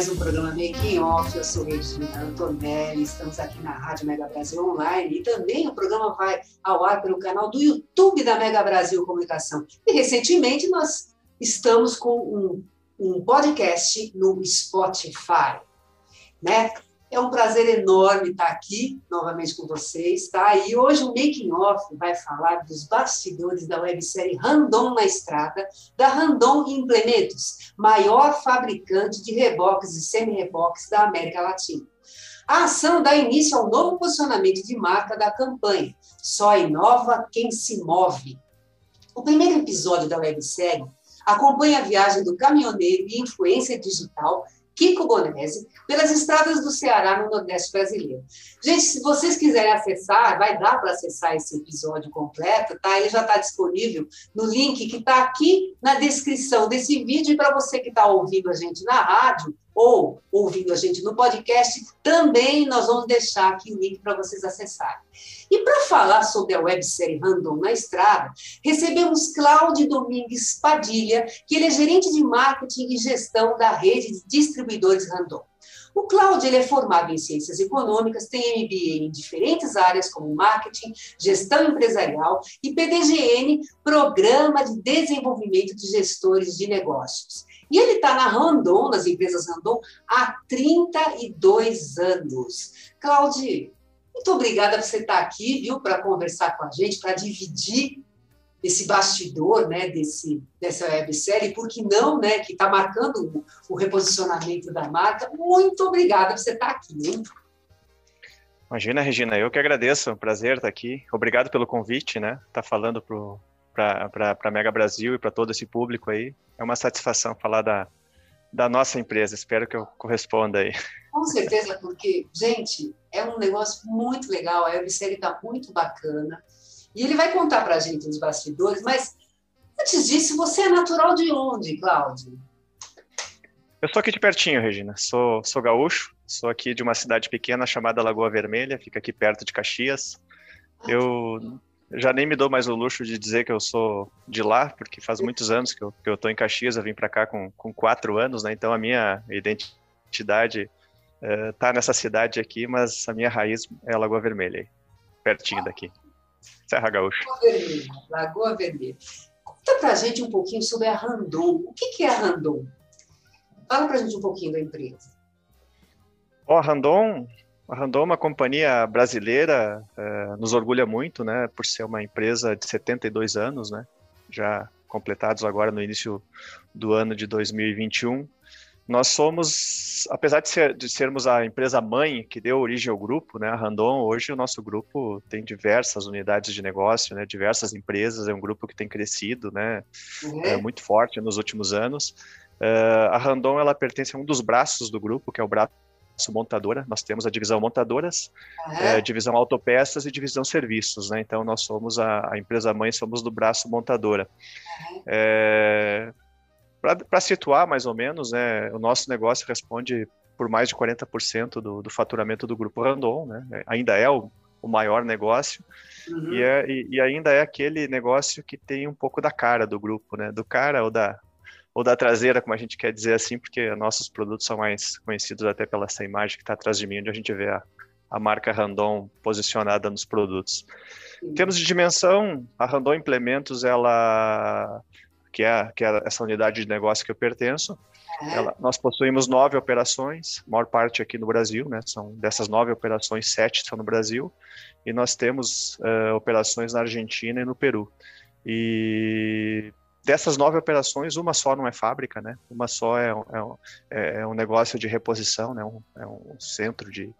Mais um programa Making Off. Eu sou Regina Antonelli. Estamos aqui na Rádio Mega Brasil Online e também o programa vai ao ar pelo canal do YouTube da Mega Brasil Comunicação. E recentemente nós estamos com um, um podcast no Spotify, né? É um prazer enorme estar aqui novamente com vocês, tá? E hoje o Making Off vai falar dos bastidores da websérie Randon na Estrada, da Randon Implementos, maior fabricante de reboques e semi-reboques da América Latina. A ação dá início ao novo posicionamento de marca da campanha, Só inova quem se move. O primeiro episódio da websérie acompanha a viagem do caminhoneiro e influência digital Kiko Bonese, pelas estradas do Ceará no Nordeste brasileiro. Gente, se vocês quiserem acessar, vai dar para acessar esse episódio completo, tá? Ele já está disponível no link que está aqui na descrição desse vídeo. E para você que está ouvindo a gente na rádio ou ouvindo a gente no podcast, também nós vamos deixar aqui o link para vocês acessarem. E para falar sobre a websérie Random na Estrada, recebemos Cláudio Domingues Padilha, que ele é gerente de marketing e gestão da rede de distribuidores Randon. O Cláudio ele é formado em ciências econômicas, tem MBA em diferentes áreas como marketing, gestão empresarial e PDGN, Programa de Desenvolvimento de Gestores de Negócios. E ele está na Randon, nas empresas Randon, há 32 anos. Cláudio, muito obrigada por você estar aqui, viu, para conversar com a gente, para dividir esse bastidor, né, desse, dessa websérie, por que não, né, que está marcando o, o, reposicionamento da marca. Muito obrigada por você estar aqui. Hein? Imagina, Regina, eu que agradeço, é um prazer estar aqui. Obrigado pelo convite, né, estar tá falando para a Mega Brasil e para todo esse público aí. É uma satisfação falar da, da nossa empresa, espero que eu corresponda aí. Com certeza, porque, gente, é um negócio muito legal, a websérie está muito bacana, e ele vai contar para a gente os bastidores, mas antes disso, você é natural de onde, Cláudio? Eu sou aqui de pertinho, Regina, sou, sou gaúcho, sou aqui de uma cidade pequena chamada Lagoa Vermelha, fica aqui perto de Caxias. Ah, eu já nem me dou mais o luxo de dizer que eu sou de lá, porque faz muitos anos que eu, que eu tô em Caxias, eu vim para cá com, com quatro anos, né? Então a minha identidade uh, tá nessa cidade aqui, mas a minha raiz é Lagoa Vermelha, pertinho daqui. Serra Gaúcha. Lagoa Vermelha, Lagoa Vermelha. Conta pra gente um pouquinho sobre a Randon. O que, que é a Randon? Fala pra gente um pouquinho da empresa. Ó, oh, a Randon a Randon é uma companhia brasileira, é, nos orgulha muito, né, por ser uma empresa de 72 anos, né, já completados agora no início do ano de 2021. Nós somos, apesar de, ser, de sermos a empresa mãe que deu origem ao grupo, né, a Randon, hoje o nosso grupo tem diversas unidades de negócio, né, diversas empresas, é um grupo que tem crescido, né, uhum. é, muito forte nos últimos anos. Uh, a Randon, ela pertence a um dos braços do grupo, que é o braço montadora, nós temos a divisão montadoras, uhum. é, divisão autopeças e divisão serviços, né? Então nós somos a, a empresa mãe, somos do braço montadora. Uhum. É, Para situar mais ou menos, né, o nosso negócio responde por mais de 40% do, do faturamento do grupo Randon, né? É, ainda é o, o maior negócio uhum. e, é, e, e ainda é aquele negócio que tem um pouco da cara do grupo, né? Do cara ou da, ou da traseira, como a gente quer dizer assim, porque nossos produtos são mais conhecidos até pela essa imagem que está atrás de mim, onde a gente vê a, a marca Randon posicionada nos produtos. Em termos de dimensão, a Randon Implementos, ela que é, que é essa unidade de negócio que eu pertenço, ela, nós possuímos nove operações, maior parte aqui no Brasil, né? São dessas nove operações, sete são no Brasil, e nós temos uh, operações na Argentina e no Peru. E dessas nove operações, uma só não é fábrica, né? Uma só é, é, é um negócio de reposição, né? Um, é um centro de,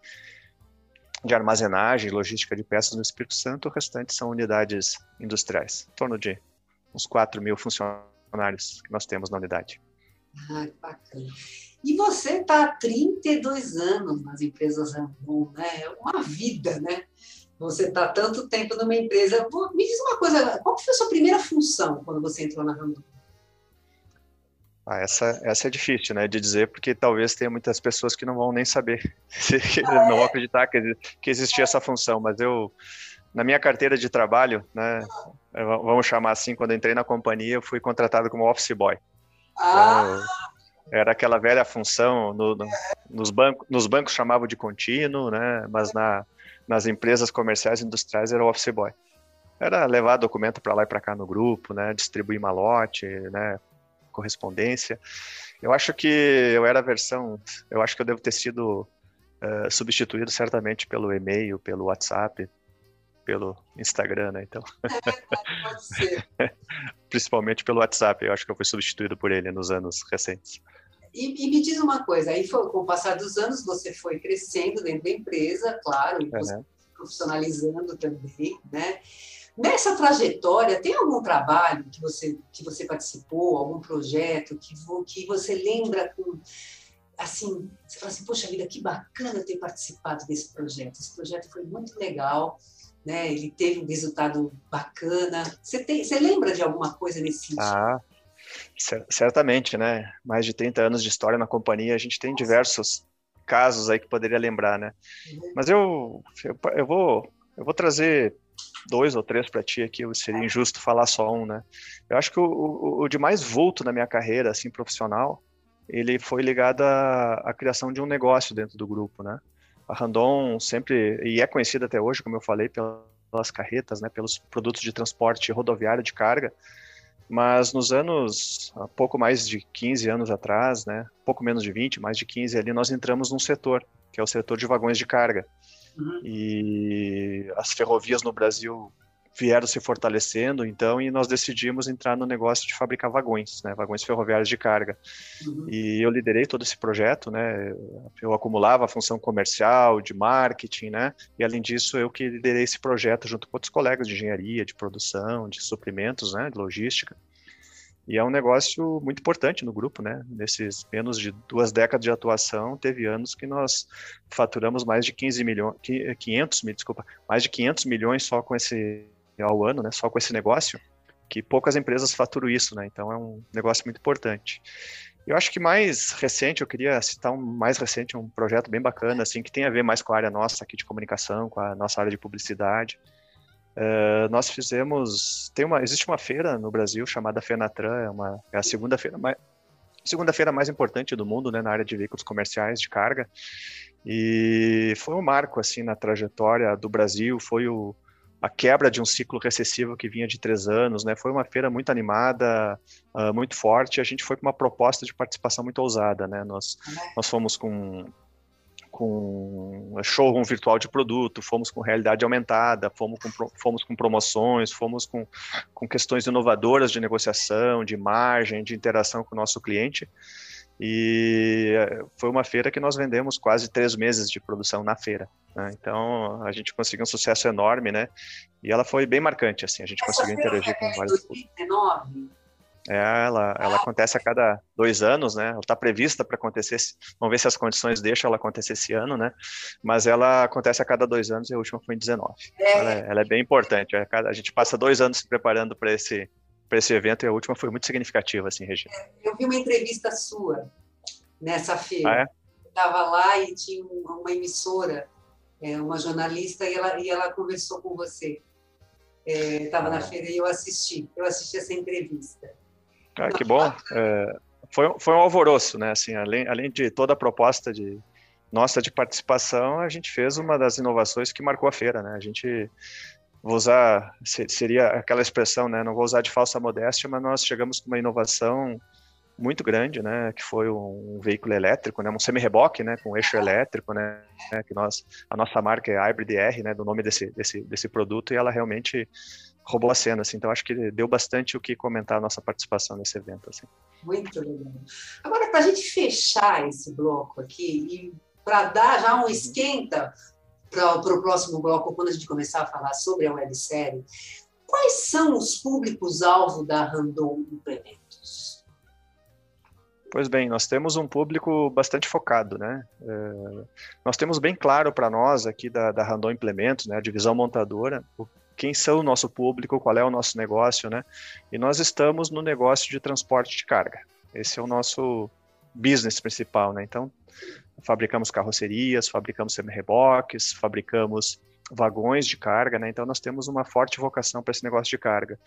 de armazenagem logística de peças no Espírito Santo, o restante são unidades industriais, em torno de uns 4 mil funcionários que nós temos na unidade. Ah, bacana. E você está há 32 anos nas empresas Rambon, né? É uma vida, né? Você está tanto tempo numa empresa. Me diz uma coisa, qual foi a sua primeira função quando você entrou na Rambon? Ah, essa, essa é difícil, né, de dizer, porque talvez tenha muitas pessoas que não vão nem saber, ah, não vão acreditar que, que existia essa função, mas eu, na minha carteira de trabalho, né, vamos chamar assim, quando entrei na companhia, eu fui contratado como office boy. Ah! Então, era aquela velha função, no, no, nos, bancos, nos bancos chamavam de contínuo, né, mas na, nas empresas comerciais e industriais era office boy. Era levar documento para lá e para cá no grupo, né, distribuir malote, né, correspondência. Eu acho que eu era a versão, eu acho que eu devo ter sido uh, substituído certamente pelo e-mail, pelo WhatsApp, pelo Instagram, né? Então, é, pode ser. principalmente pelo WhatsApp, eu acho que eu fui substituído por ele nos anos recentes. E, e, me diz uma coisa, aí foi, com o passar dos anos você foi crescendo dentro da empresa, claro, e uhum. profissionalizando também, né? Nessa trajetória, tem algum trabalho que você, que você participou, algum projeto que, que você lembra com. Assim, você fala assim, poxa vida, que bacana ter participado desse projeto. Esse projeto foi muito legal, né? ele teve um resultado bacana. Você, tem, você lembra de alguma coisa nesse sentido? Ah, certamente, né? Mais de 30 anos de história na companhia, a gente tem diversos casos aí que poderia lembrar, né? Mas eu, eu, eu, vou, eu vou trazer dois ou três para ti aqui, seria injusto falar só um, né? Eu acho que o, o, o, de mais vulto na minha carreira, assim, profissional, ele foi ligado à, à, criação de um negócio dentro do grupo, né? A Randon sempre, e é conhecida até hoje, como eu falei, pelas carretas, né, pelos produtos de transporte rodoviário de carga, mas nos anos, há pouco mais de 15 anos atrás, né, pouco menos de 20, mais de 15 ali, nós entramos num setor, que é o setor de vagões de carga. Uhum. E as ferrovias no Brasil vieram se fortalecendo, então, e nós decidimos entrar no negócio de fabricar vagões, né, vagões ferroviários de carga. Uhum. E eu liderei todo esse projeto, né, eu acumulava a função comercial, de marketing, né, e além disso eu que liderei esse projeto junto com outros colegas de engenharia, de produção, de suprimentos, né, de logística. E é um negócio muito importante no grupo, né? Nesses menos de duas décadas de atuação, teve anos que nós faturamos mais de 15 milhões, 500, me desculpa, mais de 500 milhões só com esse ao ano, né? Só com esse negócio, que poucas empresas faturam isso, né? Então é um negócio muito importante. Eu acho que mais recente, eu queria citar um mais recente, um projeto bem bacana, assim, que tem a ver mais com a área nossa aqui de comunicação, com a nossa área de publicidade. Uh, nós fizemos, tem uma, existe uma feira no Brasil chamada Fenatran, é, uma, é a segunda feira mais, segunda feira mais importante do mundo, né, na área de veículos comerciais de carga, e foi um marco assim na trajetória do Brasil, foi o, a quebra de um ciclo recessivo que vinha de três anos, né? Foi uma feira muito animada, uh, muito forte. A gente foi com uma proposta de participação muito ousada, né? Nós, nós fomos com com showroom virtual de produto, fomos com realidade aumentada, fomos com, fomos com promoções, fomos com, com questões inovadoras de negociação, de margem, de interação com o nosso cliente. E eh, foi uma feira que nós vendemos quase três meses de produção na feira. Né? Então a gente conseguiu um sucesso enorme, né? E ela foi bem marcante, assim. A gente Essa conseguiu interagir com vários. 2019? É, ela, ela acontece a cada dois anos, né? Ela está prevista para acontecer. Vamos ver se as condições deixam ela acontecer esse ano, né? Mas ela acontece a cada dois anos e a última foi em 19. É. Ela, é, ela, é, bem importante. É, a gente passa dois anos se preparando para esse, esse evento e a última foi muito significativa, assim, Regina. É, eu vi uma entrevista sua nessa feira. Ah, é? Estava lá e tinha uma emissora, uma jornalista, e ela, e ela conversou com você. Estava na ah. feira e eu assisti. Eu assisti essa entrevista. Ah, que bom. É, foi, foi um alvoroço, né? Assim, além, além de toda a proposta de nossa de participação, a gente fez uma das inovações que marcou a feira, né? A gente vou usar seria aquela expressão, né? Não vou usar de falsa modéstia, mas nós chegamos com uma inovação muito grande, né? Que foi um veículo elétrico, né? Um semi-reboque, né? Com eixo elétrico, né? Que nós a nossa marca é Hybrid R, né? Do nome desse desse desse produto e ela realmente roubou a cena, assim. Então acho que deu bastante o que comentar a nossa participação nesse evento, assim. Muito legal. Agora, para a gente fechar esse bloco aqui e para dar já um esquenta, para o próximo bloco, quando a gente começar a falar sobre a websérie, quais são os públicos-alvo da Randon Implementos? Pois bem, nós temos um público bastante focado, né? É, nós temos bem claro para nós aqui da, da Randon Implementos, né, a divisão montadora, o, quem são o nosso público, qual é o nosso negócio, né? E nós estamos no negócio de transporte de carga. Esse é o nosso business principal, né? Então, fabricamos carrocerias, fabricamos semi-reboques, fabricamos vagões de carga, né? Então nós temos uma forte vocação para esse negócio de carga.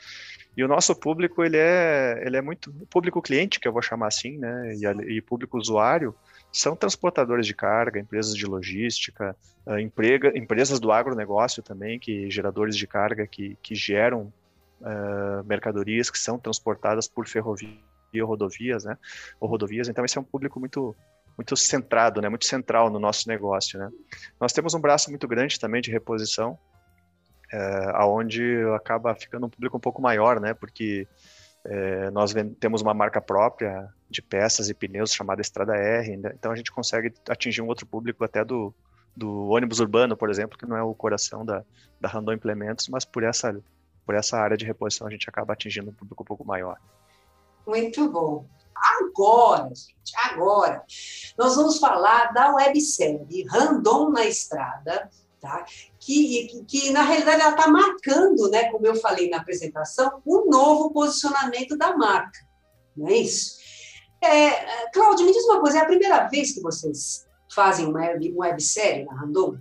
E o nosso público ele é ele é muito público cliente que eu vou chamar assim, né? E, e público usuário são transportadores de carga, empresas de logística, uh, emprega, empresas do agronegócio também, que geradores de carga que, que geram uh, mercadorias que são transportadas por ferrovia rodovias, né? Ou rodovias. Então esse é um público muito muito centrado, né, muito central no nosso negócio. Né. Nós temos um braço muito grande também de reposição, é, aonde acaba ficando um público um pouco maior, né, porque é, nós temos uma marca própria de peças e pneus chamada Estrada R, né, então a gente consegue atingir um outro público até do, do ônibus urbano, por exemplo, que não é o coração da, da Randon Implementos, mas por essa, por essa área de reposição a gente acaba atingindo um público um pouco maior. Muito bom. Agora, gente, agora, nós vamos falar da websérie Random na Estrada, tá? que, que, que na realidade ela está marcando, né, como eu falei na apresentação, um novo posicionamento da marca, não é isso? É, Cláudio, me diz uma coisa, é a primeira vez que vocês fazem uma, uma websérie na Randon?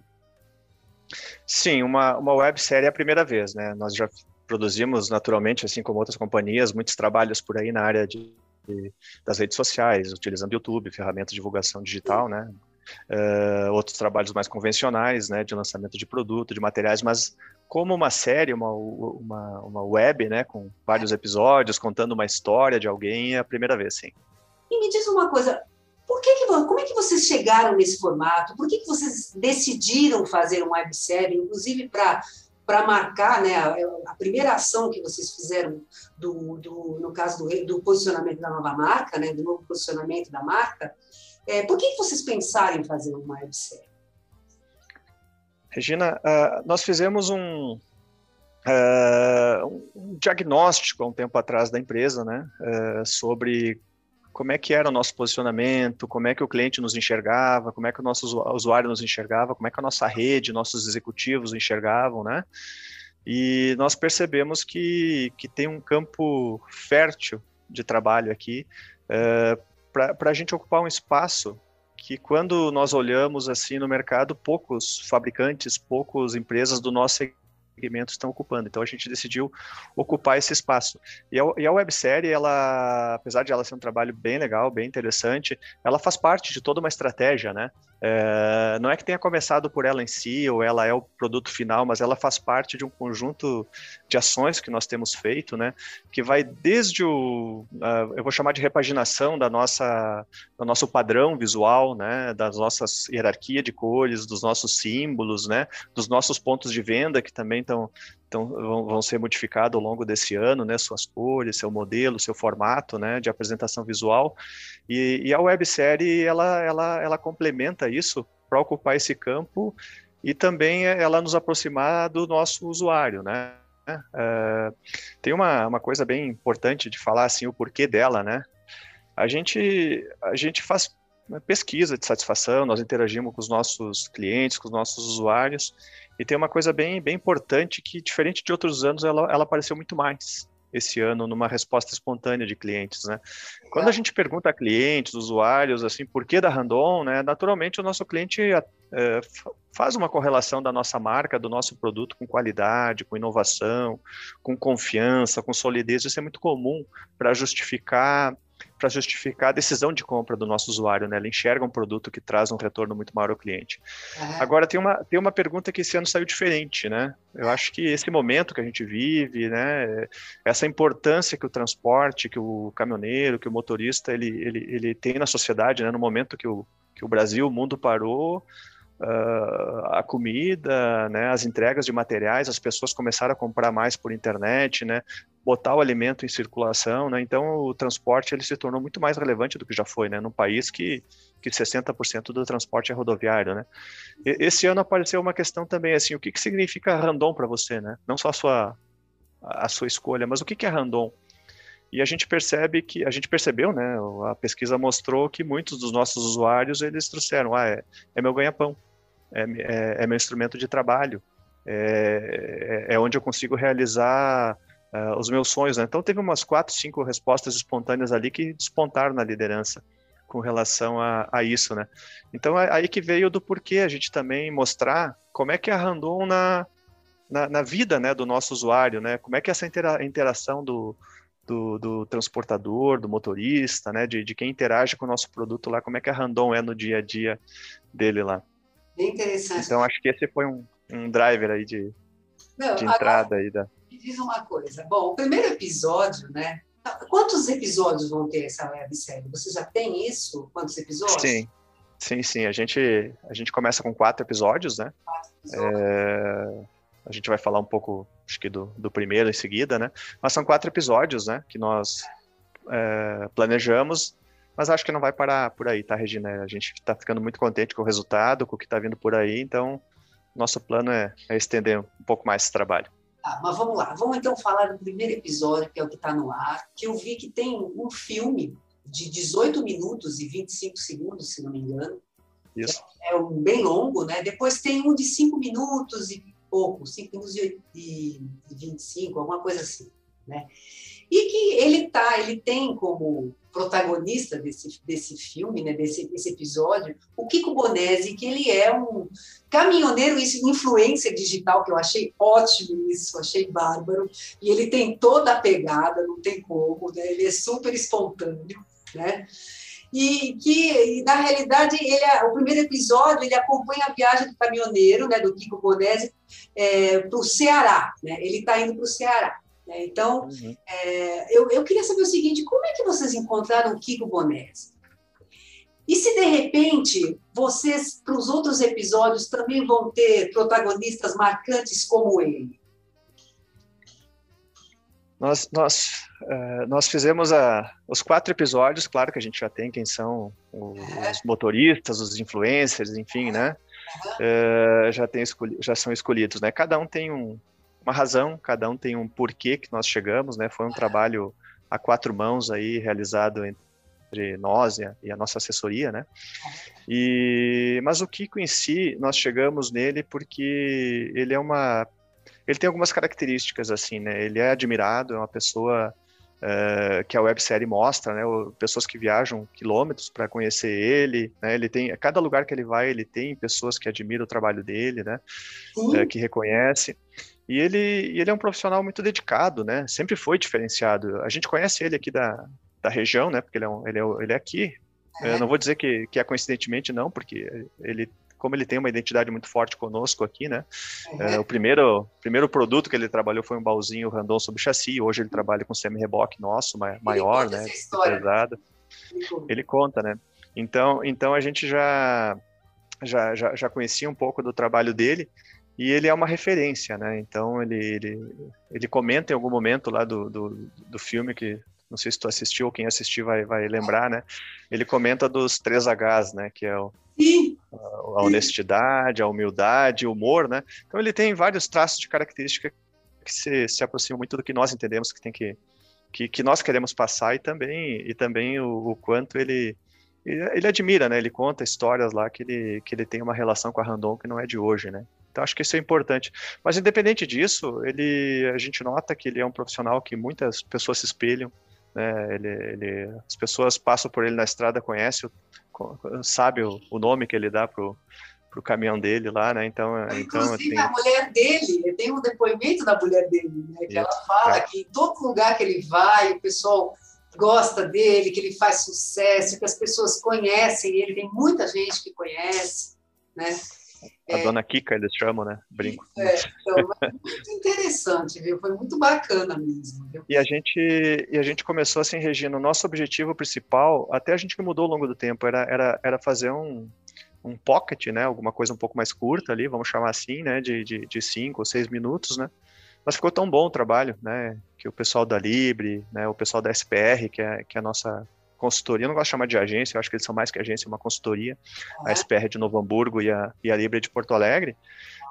Sim, uma, uma websérie é a primeira vez, né? Nós já produzimos naturalmente, assim como outras companhias, muitos trabalhos por aí na área de das redes sociais, utilizando YouTube, ferramentas de divulgação digital, né? Uh, outros trabalhos mais convencionais, né, de lançamento de produto, de materiais, mas como uma série, uma, uma, uma web, né, com vários episódios, contando uma história de alguém, é a primeira vez, sim. E me diz uma coisa, por que, que como é que vocês chegaram nesse formato? Por que, que vocês decidiram fazer uma websérie, inclusive para para marcar né, a, primeira ação que vocês fizeram do, do no caso do, do, posicionamento da nova marca, né, do novo posicionamento da marca, é, por que vocês pensaram em fazer uma websérie? Regina, uh, nós fizemos um, uh, um diagnóstico há um tempo atrás da empresa, né, uh, sobre como é que era o nosso posicionamento, como é que o cliente nos enxergava, como é que o nosso usuário nos enxergava, como é que a nossa rede, nossos executivos enxergavam, né? E nós percebemos que, que tem um campo fértil de trabalho aqui é, para a gente ocupar um espaço que quando nós olhamos assim no mercado, poucos fabricantes, poucas empresas do nosso segmentos estão ocupando. Então a gente decidiu ocupar esse espaço. E a, e a websérie, ela, apesar de ela ser um trabalho bem legal, bem interessante, ela faz parte de toda uma estratégia, né? É, não é que tenha começado por ela em si, ou ela é o produto final, mas ela faz parte de um conjunto de ações que nós temos feito, né? Que vai desde o, uh, eu vou chamar de repaginação da nossa, do nosso padrão visual, né? Das nossas hierarquia de cores, dos nossos símbolos, né? Dos nossos pontos de venda que também estão então vão, vão, ser modificados ao longo desse ano, né, suas cores, seu modelo, seu formato, né, de apresentação visual, e, e a websérie, ela, ela, ela complementa isso para ocupar esse campo e também ela nos aproximar do nosso usuário, né, é, tem uma, uma coisa bem importante de falar, assim, o porquê dela, né, a gente, a gente faz pesquisa de satisfação, nós interagimos com os nossos clientes, com os nossos usuários, e tem uma coisa bem, bem importante que, diferente de outros anos, ela, ela apareceu muito mais esse ano numa resposta espontânea de clientes, né? Quando a gente pergunta a clientes, usuários, assim, por que da Randon, né? Naturalmente o nosso cliente é, faz uma correlação da nossa marca, do nosso produto com qualidade, com inovação, com confiança, com solidez. Isso é muito comum para justificar para justificar a decisão de compra do nosso usuário, né? Ele enxerga um produto que traz um retorno muito maior ao cliente. Agora tem uma, tem uma pergunta que esse ano saiu diferente, né? Eu acho que esse momento que a gente vive, né? Essa importância que o transporte, que o caminhoneiro, que o motorista, ele, ele, ele tem na sociedade, né? No momento que o, que o Brasil, o mundo parou, Uh, a comida, né, as entregas de materiais, as pessoas começaram a comprar mais por internet, né, botar o alimento em circulação, né? Então o transporte ele se tornou muito mais relevante do que já foi, né? Num país que que 60% do transporte é rodoviário, né? E, esse ano apareceu uma questão também assim, o que que significa randon para você, né? Não só a sua a sua escolha, mas o que que é randon? E a gente percebe que a gente percebeu, né? A pesquisa mostrou que muitos dos nossos usuários eles trouxeram, ah, é, é meu ganha-pão, é, é, é, meu instrumento de trabalho, é, é, é onde eu consigo realizar uh, os meus sonhos. Né? Então, teve umas quatro, cinco respostas espontâneas ali que despontaram na liderança com relação a, a isso. Né? Então, é aí que veio do porquê a gente também mostrar como é que é a Randon na, na, na, vida né, do nosso usuário, né? como é que é essa intera interação do, do, do, transportador, do motorista, né, de, de, quem interage com o nosso produto lá, como é que a Randon é no dia a dia dele lá. Bem interessante. Então acho que esse foi um, um driver aí de, Não, de entrada agora, aí da. Me diz uma coisa. Bom, o primeiro episódio, né? Quantos episódios vão ter essa websérie? Você já tem isso? Quantos episódios? Sim, sim, sim. A gente a gente começa com quatro episódios, né? Quatro episódios. É, a gente vai falar um pouco, acho que do, do primeiro em seguida, né? Mas são quatro episódios, né? Que nós é, planejamos mas acho que não vai parar por aí, tá, Regina? A gente está ficando muito contente com o resultado, com o que está vindo por aí, então nosso plano é, é estender um pouco mais esse trabalho. Tá, mas vamos lá, vamos então falar do primeiro episódio, que é o que está no ar, que eu vi que tem um filme de 18 minutos e 25 segundos, se não me engano. Isso. É, é um bem longo, né? Depois tem um de 5 minutos e pouco, 5 minutos e 25, alguma coisa assim, né? E que ele tá, ele tem como protagonista desse, desse filme, né, desse, desse episódio, o Kiko Bonesi, que ele é um caminhoneiro, isso, influência digital, que eu achei ótimo isso, achei bárbaro, e ele tem toda a pegada, não tem como, né, ele é super espontâneo, né, e que, e, na realidade, ele, é, o primeiro episódio, ele acompanha a viagem do caminhoneiro, né, do Kiko Bonesi, é, para o Ceará, né, ele está indo para o Ceará. Né? Então, uhum. é, eu, eu queria saber o seguinte: como é que vocês encontraram o Kiko Bonesi? E se de repente vocês, para os outros episódios, também vão ter protagonistas marcantes como ele? Nós, nós, uh, nós fizemos a, os quatro episódios, claro que a gente já tem quem são os, é. motoristas, os influencers, enfim, né? Uh, já, tem já são escolhidos, né? Cada um tem um, uma razão, cada um tem um porquê que nós chegamos, né? Foi um trabalho a quatro mãos aí realizado entre nós e a, nossa assessoria, né? E mas o Kiko em si, nós chegamos nele porque ele é uma ele tem algumas características assim, né? Ele é admirado, é uma pessoa uh, que a websérie mostra, né? Pessoas que viajam quilômetros para conhecer ele, né? Ele tem, cada lugar que ele vai, ele tem pessoas que admiram o trabalho dele, né? Uh, que reconhece. E ele, ele é um profissional muito dedicado, né? Sempre foi diferenciado. A gente conhece ele aqui da, da região, né? Porque ele é, um, ele é, ele é aqui. Eu não vou dizer que, que é coincidentemente, não, porque ele, como ele tem uma identidade muito forte conosco aqui, né? Uhum. É, o primeiro, primeiro produto que ele trabalhou foi um baúzinho Randon sob chassi. Hoje ele trabalha com semi-reboque nosso, maior, né? Pesado. Ele conta, né? Então, então a gente já, já, já, já conhecia um pouco do trabalho dele e ele é uma referência, né? Então ele, ele, ele comenta em algum momento lá do, do, do filme que não sei se tu assistiu ou quem assistiu vai, vai lembrar, né? Ele comenta dos três Hs, né? Que é o, a, a, honestidade, a humildade, o humor, né? Então ele tem vários traços de característica que se, se aproximam muito do que nós entendemos que tem que, que, que nós queremos passar e também e também o, o quanto ele ele admira, né? Ele conta histórias lá que ele, que ele tem uma relação com a Randon que não é de hoje, né? Então acho que isso é importante. Mas independente disso, ele, a gente nota que ele é um profissional que muitas pessoas se espelham. Né? Ele, ele, as pessoas passam por ele na estrada, conhecem, sabe o, o nome que ele dá pro pro caminhão dele lá, né? Então, então inclusive a mulher dele, tem um depoimento da mulher dele, né? Que isso. ela fala é. que em todo lugar que ele vai, o pessoal gosta dele, que ele faz sucesso, que as pessoas conhecem ele, tem muita gente que conhece, né? A é, dona Kika, eles chamam, né? Brinco. É, então, muito interessante, viu? Foi muito bacana mesmo. Viu? E a gente e a gente começou assim, Regina, o nosso objetivo principal, até a gente mudou ao longo do tempo, era, era, era fazer um, um pocket, né? Alguma coisa um pouco mais curta ali, vamos chamar assim, né? De, de, de cinco ou seis minutos, né? mas ficou tão bom o trabalho, né? Que o pessoal da Libre, né? O pessoal da SPR, que é, que é a nossa consultoria, eu não gosto de chamar de agência, eu acho que eles são mais que agência, é uma consultoria, a SPR de Novo Hamburgo e a, e a Libre de Porto Alegre,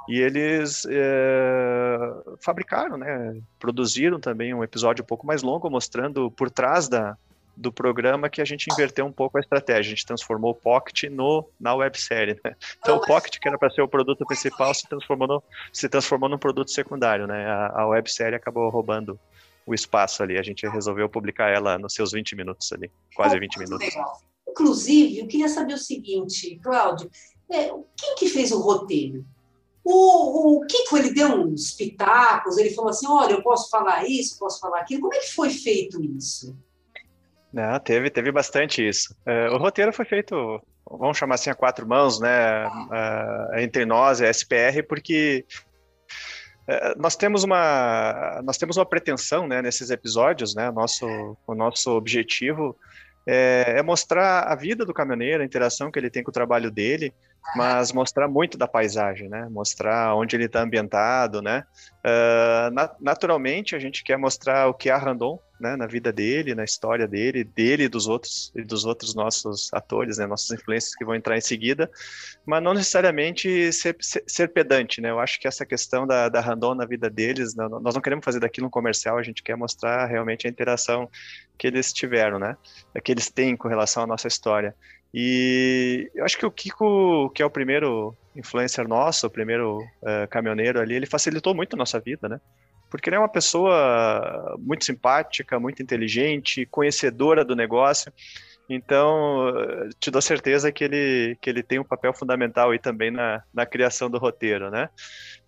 e eles é, fabricaram, né, produziram também um episódio um pouco mais longo, mostrando por trás da, do programa que a gente inverteu um pouco a estratégia. A gente transformou o Pocket no, na websérie. Né? Então, o Pocket, que era para ser o produto principal, se transformou, no, se transformou num produto secundário. Né? A, a websérie acabou roubando o espaço ali. A gente resolveu publicar ela nos seus 20 minutos ali, quase 20 minutos. Inclusive, eu queria saber o seguinte, Cláudio, é, quem que fez o roteiro? O, o Kiko, ele deu uns pitacos, ele falou assim, olha, eu posso falar isso, posso falar aquilo. Como é que foi feito isso? Não, teve, teve bastante isso. Uh, o roteiro foi feito, vamos chamar assim, a quatro mãos, né? Uh, entre nós e a SPR, porque nós temos uma nós temos uma pretensão, né? Nesses episódios, né? Nosso o nosso objetivo é, é mostrar a vida do caminhoneiro, a interação que ele tem com o trabalho dele, mas mostrar muito da paisagem, né? Mostrar onde ele está ambientado, né? Uh, na, naturalmente a gente quer mostrar o que é a Randon, né? Na vida dele, na história dele, dele e dos outros e dos outros nossos atores, né? Nossos influências que vão entrar em seguida, mas não necessariamente ser, ser, ser pedante, né? Eu acho que essa questão da, da na vida deles, não, nós não queremos fazer daquilo um comercial, a gente quer mostrar realmente a interação que eles tiveram, né? Que eles têm com relação à nossa história. E eu acho que o Kiko, que é o primeiro influencer nosso, o primeiro uh, caminhoneiro ali, ele facilitou muito a nossa vida, né? Porque ele é uma pessoa muito simpática, muito inteligente, conhecedora do negócio. Então, te dou certeza que ele, que ele tem um papel fundamental aí também na, na criação do roteiro, né?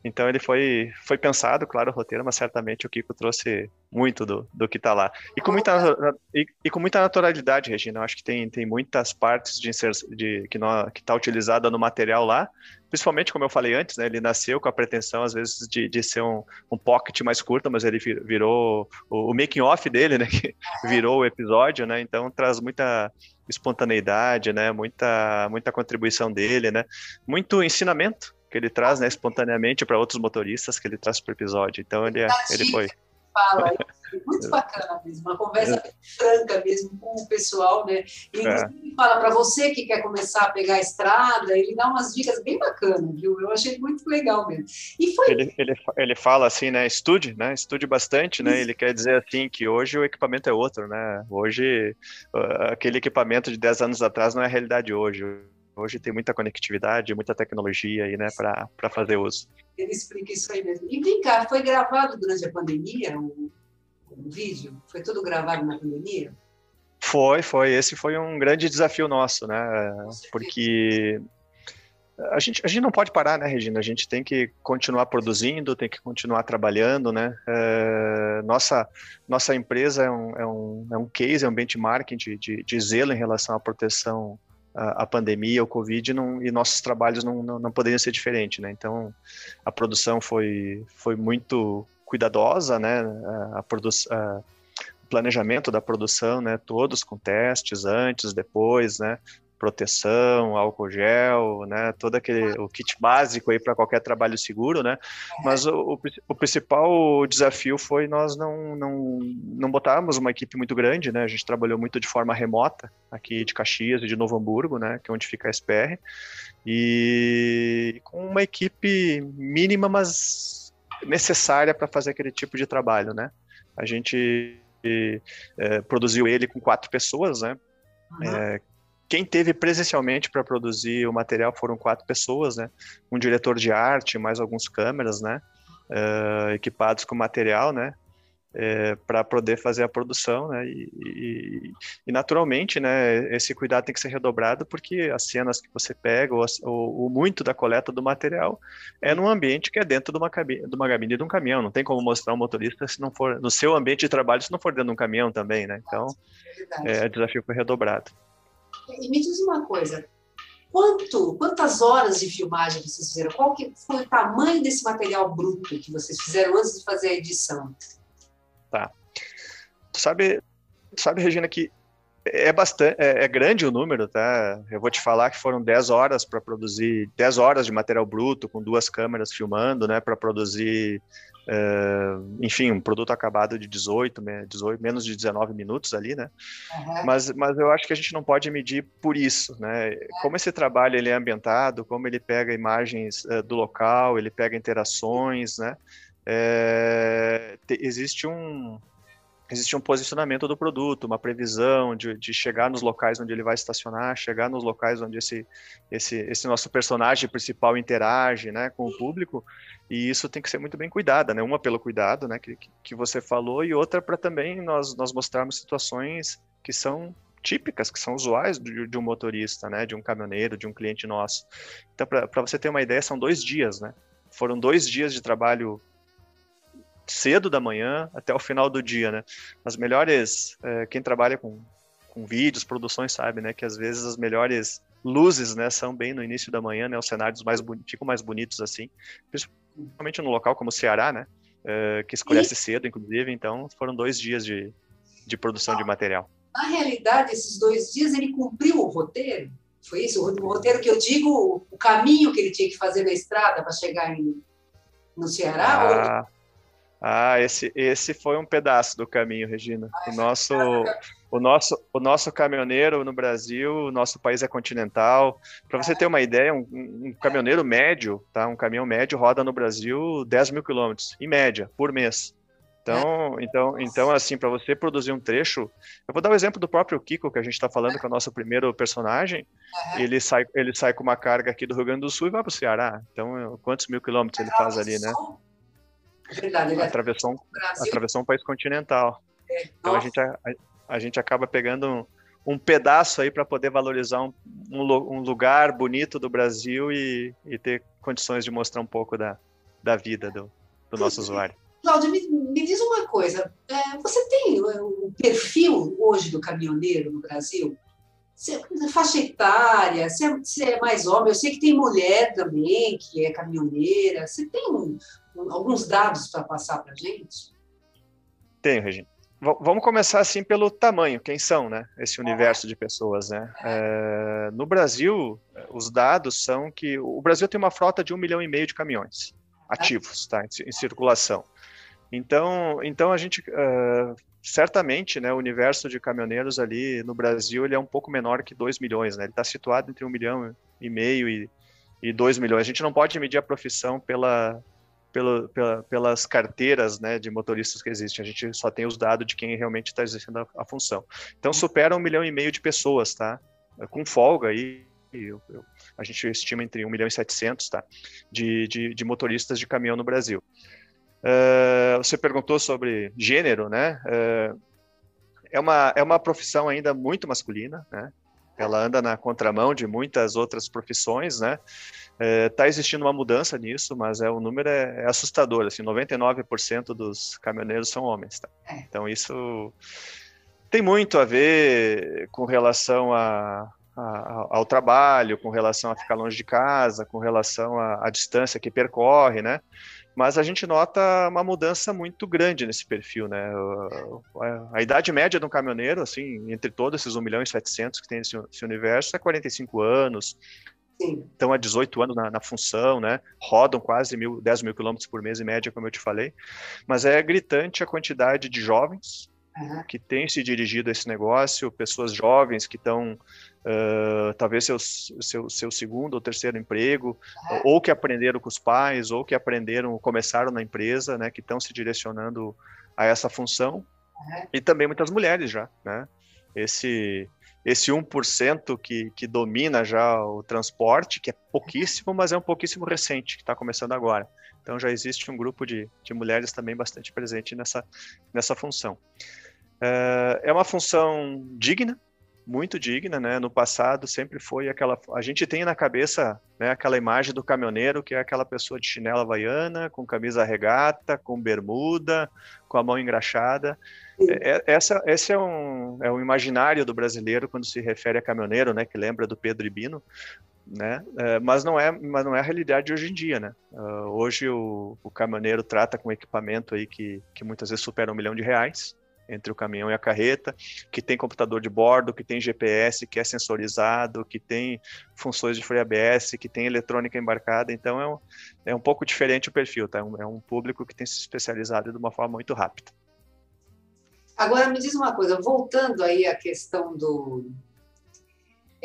Então ele foi, foi pensado, claro, o roteiro, mas certamente o Kiko trouxe muito do, do que está lá. E com, muita, e, e, com muita naturalidade, Regina. Eu acho que tem, tem muitas partes de, de que está utilizada no material lá, principalmente, como eu falei antes, né, ele nasceu com a pretensão, às vezes, de, de ser um, um pocket mais curto, mas ele virou o, o making-off dele, né, que virou o episódio, né, então traz muita espontaneidade, né, muita, muita contribuição dele, né, muito ensinamento que ele traz, né, espontaneamente para outros motoristas que ele traz para o episódio. Então ele, é, ele foi. Fala, é muito bacana mesmo, uma conversa é. franca mesmo com o pessoal, né? Ele é. fala para você que quer começar a pegar a estrada, ele dá umas dicas bem bacanas, viu? Eu achei muito legal mesmo. E foi. Ele, ele, ele fala assim, né? Estude, né? Estude bastante, né? Isso. Ele quer dizer assim que hoje o equipamento é outro, né? Hoje aquele equipamento de 10 anos atrás não é a realidade hoje Hoje tem muita conectividade, muita tecnologia aí, né, para fazer uso. Ele explica isso aí mesmo. E vem cá, foi gravado durante a pandemia o, o vídeo? Foi tudo gravado na pandemia? Foi, foi. Esse foi um grande desafio nosso, né? Porque a gente, a gente não pode parar, né, Regina? A gente tem que continuar produzindo, tem que continuar trabalhando, né? É, nossa, nossa empresa é um, é, um, é um case, é um benchmark de, de, de zelo em relação à proteção a, pandemia, o Covid, não, e nossos trabalhos não, não, não poderiam ser diferentes, né? Então, a produção foi, foi muito cuidadosa, né? A, produção o planejamento da produção, né, todos com testes antes, depois, né, proteção, álcool gel, né, todo aquele o kit básico aí para qualquer trabalho seguro, né? Mas o, o, principal desafio foi nós não, não não botarmos uma equipe muito grande, né? A gente trabalhou muito de forma remota aqui de Caxias e de Novo Hamburgo, né, que é onde fica a SPR, e com uma equipe mínima, mas necessária para fazer aquele tipo de trabalho, né? A gente é, produziu ele com quatro pessoas, né? Uhum. É, quem teve presencialmente para produzir o material foram quatro pessoas, né? Um diretor de arte, mais alguns câmeras, né? Uh, equipados com material, né? É, para poder fazer a produção, né? E, e, e, naturalmente, né? Esse cuidado tem que ser redobrado porque as cenas que você pega, ou, ou, ou, muito da coleta do material, é num ambiente que é dentro de uma cabine, de uma cabine de um caminhão. Não tem como mostrar um motorista se não for no seu ambiente de trabalho, se não for dentro de um caminhão também, né? Então, é, o desafio foi redobrado. E me diz uma coisa, quanto, quantas horas de filmagem vocês fizeram? Qual que foi o tamanho desse material bruto que vocês fizeram antes de fazer a edição? Tá. Sabe, sabe Regina, que é bastante, é, é, grande o número, tá? Eu vou te falar que foram 10 horas para produzir, 10 horas de material bruto com duas câmeras filmando, né, para produzir é, enfim, um produto acabado de 18, 18, menos de 19 minutos ali, né? Uhum. Mas, mas eu acho que a gente não pode medir por isso, né? Como esse trabalho ele é ambientado, como ele pega imagens uh, do local, ele pega interações, né? É, te, existe um, existe um posicionamento do produto, uma previsão de, de, chegar nos locais onde ele vai estacionar, chegar nos locais onde esse, esse, esse nosso personagem principal interage né, com o público, e isso tem que ser muito bem cuidada, né? Uma pelo cuidado né, que, que você falou, e outra para também nós, nós mostrarmos situações que são típicas, que são usuais de, de um motorista, né, de um caminhoneiro, de um cliente nosso. Então, para você ter uma ideia, são dois dias, né? Foram dois dias de trabalho cedo da manhã até o final do dia, né? As melhores, é, quem trabalha com, com vídeos, produções sabe, né, que às vezes as melhores luzes, né, são bem no início da manhã, né, os cenários mais ficam mais bonitos assim, principalmente no local como o Ceará, né, é, que escurece e... cedo, inclusive, então foram dois dias de, de produção de material. Na realidade, esses dois dias ele cumpriu o roteiro? Foi isso? O roteiro que eu digo, o caminho que ele tinha que fazer na estrada para chegar em, no Ceará? Ah, ah, esse, esse foi um pedaço do caminho, Regina. O nosso, o nosso, o nosso caminhoneiro no Brasil, o nosso país é continental. Para você ter uma ideia, um, um, caminhoneiro médio, tá? Um caminhão médio roda no Brasil 10 mil quilômetros, em média, por mês. Então, então, então assim, para você produzir um trecho, eu vou dar o um exemplo do próprio Kiko, que a gente está falando, que é o nosso primeiro personagem. Ele sai, ele sai com uma carga aqui do Rio Grande do Sul e vai para o Ceará. Então, quantos mil quilômetros ele faz ali, né? Verdade, ele atravessou, atravessou um país continental. É, então a gente, a, a, gente acaba pegando um, um pedaço aí para poder valorizar um, um, um, lugar bonito do Brasil e, e, ter condições de mostrar um pouco da, da vida do, do nosso usuário. Cláudia, me, me, diz uma coisa. É, você tem o perfil hoje do caminhoneiro no Brasil? Você, faixa etária, é, você é mais homem, eu sei que tem mulher também que é caminhoneira. Você tem um, alguns dados para passar para a gente? Tenho, Regina. V vamos começar assim pelo tamanho, quem são, né? Esse universo de pessoas, né? É, no Brasil, os dados são que o Brasil tem uma frota de um milhão e meio de caminhões ativos, tá? Em, em circulação. Então, então a gente uh, certamente, né? O universo de caminhoneiros ali no Brasil ele é um pouco menor que 2 milhões, né? Ele está situado entre um milhão e meio e, e 2 milhões. A gente não pode medir a profissão pela pela, pela, pelas carteiras né, de motoristas que existem. A gente só tem os dados de quem realmente está exercendo a, a, função. Então, supera um milhão e meio de pessoas, tá? Com folga aí, eu, eu, a gente estima entre 1 milhão e 700, tá? De, de, de motoristas de caminhão no Brasil. Uh, você perguntou sobre gênero, né? Uh, é, uma, é uma profissão ainda muito masculina, né? Ela anda na contramão de muitas outras profissões, né? Está é, tá existindo uma mudança nisso, mas é, o número é, é assustador. Assim, 99% dos caminhoneiros são homens. Tá? É. Então isso tem muito a ver com relação a, a, ao trabalho, com relação a ficar longe de casa, com relação à, à distância que percorre, né? Mas a gente nota uma mudança muito grande nesse perfil, né? A, a, idade média de um caminhoneiro, assim, entre todos esses 1 milhão e 700 que tem esse, esse universo, é 45 anos, Sim. Estão há 18 anos na, na, função, né? Rodam quase mil, 10 mil quilômetros por mês em média, como eu te falei. Mas é gritante a quantidade de jovens uhum. que têm se dirigido a esse negócio, pessoas jovens que estão Uh, talvez seu, seu, seu segundo ou terceiro emprego, uhum. ou que aprenderam com os pais, ou que aprenderam, começaram na empresa, né, que estão se direcionando a essa função, uhum. e também muitas mulheres já, né, esse, esse 1% que, que domina já o transporte, que é pouquíssimo, mas é um pouquíssimo recente, que está começando agora. Então já existe um grupo de, de mulheres também bastante presente nessa, nessa função. É, é uma função digna, muito digna, né? No passado sempre foi aquela. A gente tem na cabeça né, aquela imagem do caminhoneiro que é aquela pessoa de chinela havaiana, com camisa regata, com bermuda, com a mão engraxada. É, é, essa, esse é um, é um imaginário do brasileiro quando se refere a caminhoneiro, né, que lembra do Pedro Ibino, né, é, mas, não é, mas não é a realidade hoje em dia, né, uh, hoje o, o caminhoneiro trata com equipamento aí que, que muitas vezes supera um milhão de reais, entre o caminhão e a carreta, que tem computador de bordo, que tem GPS, que é sensorizado, que tem funções de freio ABS, que tem eletrônica embarcada. Então é um, é um pouco diferente o perfil, tá? É um, é um público que tem se especializado de uma forma muito rápida. Agora me diz uma coisa, voltando aí à questão do,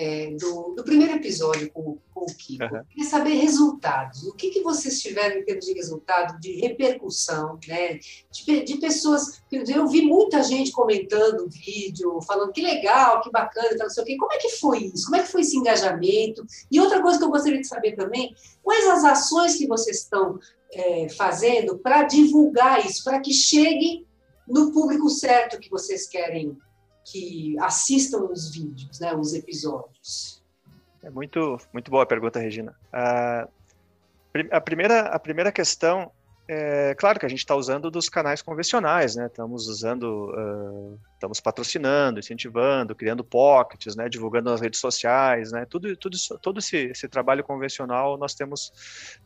é, do, do, primeiro episódio com, com o Kiko. Uhum. Queria saber resultados. O que, que vocês tiveram em termos de resultado, de repercussão, né? De, de pessoas. Eu vi muita gente comentando o vídeo, falando que legal, que bacana, não sei o quê. Como é que foi isso? Como é que foi esse engajamento? E outra coisa que eu gostaria de saber também, quais as ações que vocês estão é, fazendo para divulgar isso, para que chegue no público certo que vocês querem que assistam os vídeos, né, os episódios? É muito, muito boa a pergunta, Regina. A, a, primeira, a primeira questão é claro que a gente está usando dos canais convencionais, né? Estamos usando, uh, estamos patrocinando, incentivando, criando pockets, né? Divulgando nas redes sociais, né? Tudo, tudo, todo esse, esse trabalho convencional nós temos,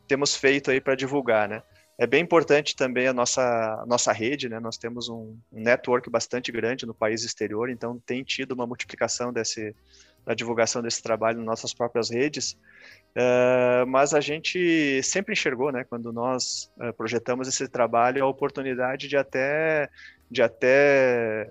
temos feito aí para divulgar, né? É bem importante também a nossa, a nossa rede, né? Nós temos um, um network bastante grande no país exterior, então tem tido uma multiplicação desse, da divulgação desse trabalho nas nossas próprias redes. Uh, mas a gente sempre enxergou, né, quando nós uh, projetamos esse trabalho, a oportunidade de até, de até,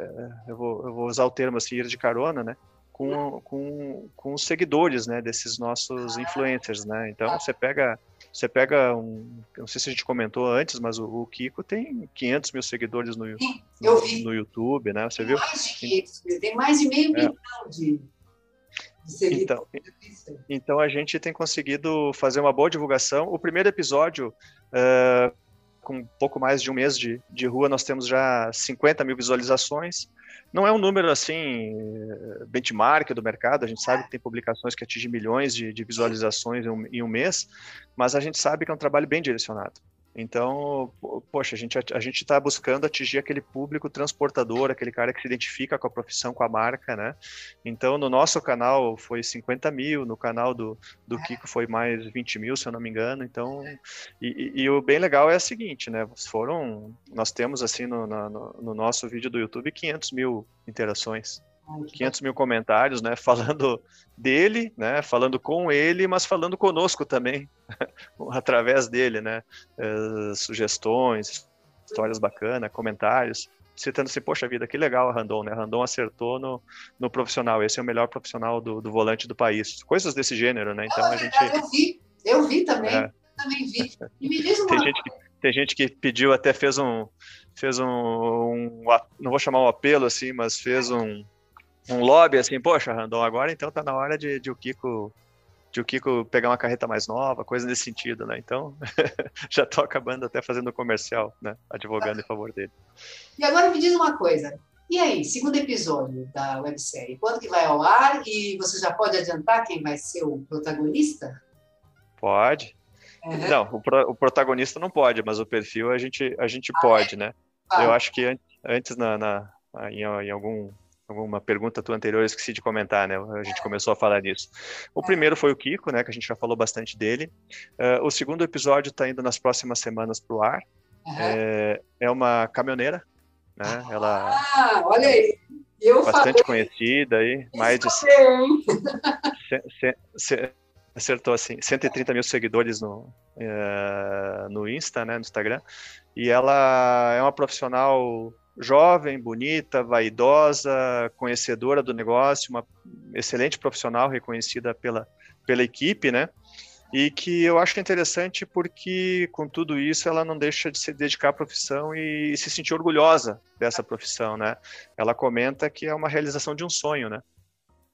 eu vou, eu vou usar o termo assim, ir de carona, né, com, com, com os seguidores, né, desses nossos influencers, né. Então você pega você pega um. Não sei se a gente comentou antes, mas o, o Kiko tem 500 mil seguidores no, Sim, no, no, YouTube, né? Você tem viu? Mais de 500, tem mais de meio é. milhão de. Então, então a gente tem conseguido fazer uma boa divulgação. O primeiro episódio. Uh, com um pouco mais de um mês de, de rua, nós temos já 50 mil visualizações. Não é um número assim, benchmark do mercado, a gente sabe que tem publicações que atingem milhões de, de visualizações em um, em um, mês, mas a gente sabe que é um trabalho bem direcionado. Então, poxa, a gente a gente está buscando atingir aquele público transportador, aquele cara que se identifica com a profissão, com a marca, né? Então, no nosso canal foi 50 mil, no canal do, do Kiko foi mais 20 mil, se eu não me engano. Então, e, e, e o bem legal é o seguinte, né? Foram, nós temos assim no, no, no nosso vídeo do YouTube 500 mil interações. 500 mil comentários, né, falando dele, né, falando com ele, mas falando conosco também, através dele, né, uh, sugestões, histórias bacanas, comentários, citando assim, poxa vida, que legal a Randon, né, Randon acertou no, no profissional, esse é o melhor profissional do, do volante do país, coisas desse gênero, né, então a gente... Eu vi, eu vi também, é. também vi, e me diz uma... Tem gente que, tem gente que pediu, até fez um, fez um, um, não vou chamar um apelo assim, mas fez um, um lobby assim, poxa, Randon, agora então tá na hora de, de o Kiko de o Kiko pegar uma carreta mais nova, coisa nesse sentido, né? Então, já tô acabando até fazendo comercial, né? Advogando em favor dele. E agora me diz uma coisa. E aí, segundo episódio da websérie, quando que vai ao ar? E você já pode adiantar quem vai ser o protagonista? Pode. Uhum. Não, o, pro, o, protagonista não pode, mas o perfil a gente, a gente ah, pode, é? né? Ah. Eu acho que antes, na, na em, em algum alguma pergunta tua anterior, eu esqueci de comentar, né? A gente começou a falar disso. O primeiro foi o Kiko, né? Que a gente já falou bastante dele. Uh, o segundo episódio está indo nas próximas semanas para o ar. Uhum. É, é, uma caminhoneira, né? Ela. Ah, olha aí. Eu bastante falei. conhecida aí, mais de. Se, acertou assim, 130 mil seguidores no, uh, no Insta, né? No Instagram. E ela é uma profissional jovem, bonita, vaidosa, conhecedora do negócio, uma excelente profissional reconhecida pela, pela equipe, né? E que eu acho interessante porque, com tudo isso, ela não deixa de se dedicar à profissão e se sentir orgulhosa dessa profissão, né? Ela comenta que é uma realização de um sonho, né?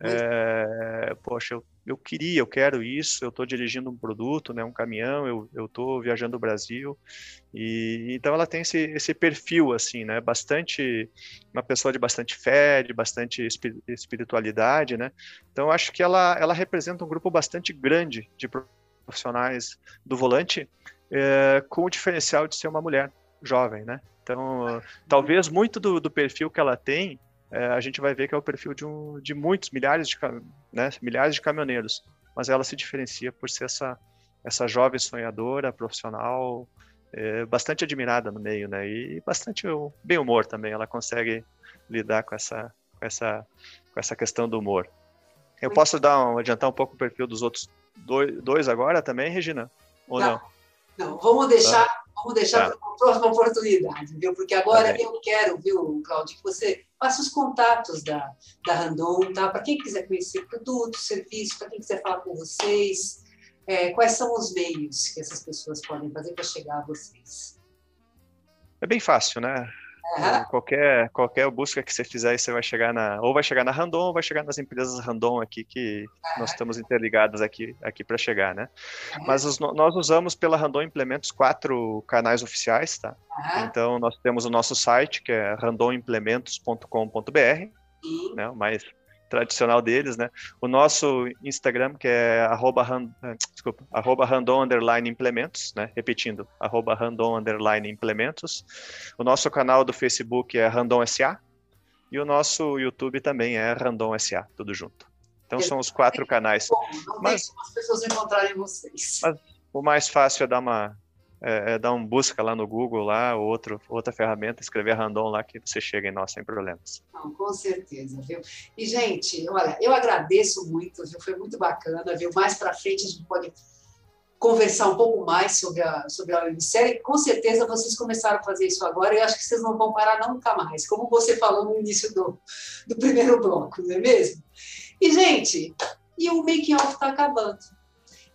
É, poxa, eu, eu queria, eu quero isso, eu estou dirigindo um produto, né, um caminhão, eu estou viajando o Brasil, e então ela tem esse, esse perfil, assim, né, bastante, uma pessoa de bastante fé, de bastante espiritualidade, né, então acho que ela, ela representa um grupo bastante grande de profissionais do volante, é, com o diferencial de ser uma mulher jovem, né, então talvez muito do, do perfil que ela tem é, a gente vai ver que é o perfil de, um, de muitos, milhares de, né, milhares de caminhoneiros, mas ela se diferencia por ser essa, essa jovem sonhadora, profissional, é bastante admirada no meio, né? E bastante bem humor também. Ela consegue lidar com essa, com essa, com essa questão do humor. Eu posso dar um, adiantar um pouco o perfil dos outros dois, dois agora também, Regina? Ou não? Não, não vamos deixar, tá. Vamos deixar tá. para uma próxima oportunidade, viu? Porque agora tá eu quero, viu, Claudio, que você faça os contatos da, da Randon, tá? Para quem quiser conhecer produtos, serviços, para quem quiser falar com vocês, é, quais são os meios que essas pessoas podem fazer para chegar a vocês? É bem fácil, né? Uhum. Qualquer, qualquer busca que você fizer, você vai chegar na. Ou vai chegar na Randon, ou vai chegar nas empresas Randon aqui que uhum. nós estamos interligados aqui, aqui para chegar, né? Uhum. Mas os, nós usamos pela Randon Implementos quatro canais oficiais, tá? Então nós temos o nosso site, que é randomimplementos.com.br, né? O mais tradicional deles, né? O nosso Instagram, que é arroba, eh, desculpa, arroba random underline implementos, né? Repetindo, arroba random underline implementos. O nosso canal do Facebook é Random SA. E o nosso YouTube também é Random SA, tudo junto. Então são os quatro canais. Não mas, as pessoas encontrarem vocês. Mas o mais fácil é dar uma é, é, dar um busca lá no Google, lá, outro, outra ferramenta, escrever random lá que você chega em nós sem problemas. Não, com certeza, viu? E, gente, olha, eu agradeço muito, viu? Foi muito bacana, viu? Mais para frente a gente pode conversar um pouco mais sobre a, sobre a websérie. Com certeza vocês começaram a fazer isso agora e eu acho que vocês não vão parar nunca mais, como você falou no início do, do primeiro bloco, não é mesmo? E, gente, e o making off está acabando.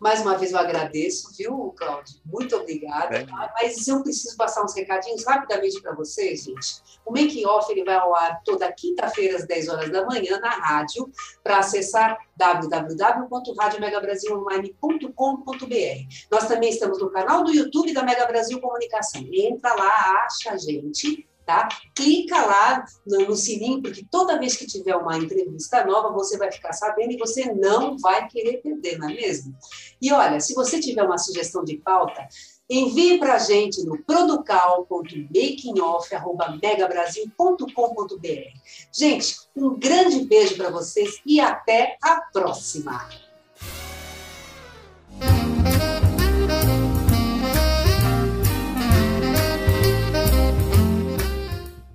Mais uma vez eu agradeço, viu, Cláudio? Muito obrigada. É. Mas eu preciso passar uns recadinhos rapidamente para vocês, gente. O Making Off ele vai ao ar toda quinta-feira às 10 horas da manhã na rádio, para acessar www.radiomegabrasilonline.com.br. Nós também estamos no canal do YouTube da Mega Brasil Comunicação. Entra lá, acha a gente tá? Clica lá no, no, sininho, porque toda vez que tiver uma entrevista nova, você vai ficar sabendo e você não vai querer perder, não é mesmo? E olha, se você tiver uma sugestão de pauta, envie para a gente no producal.makingoff.megabrasil.com.br. Gente, um grande beijo para vocês e até a próxima!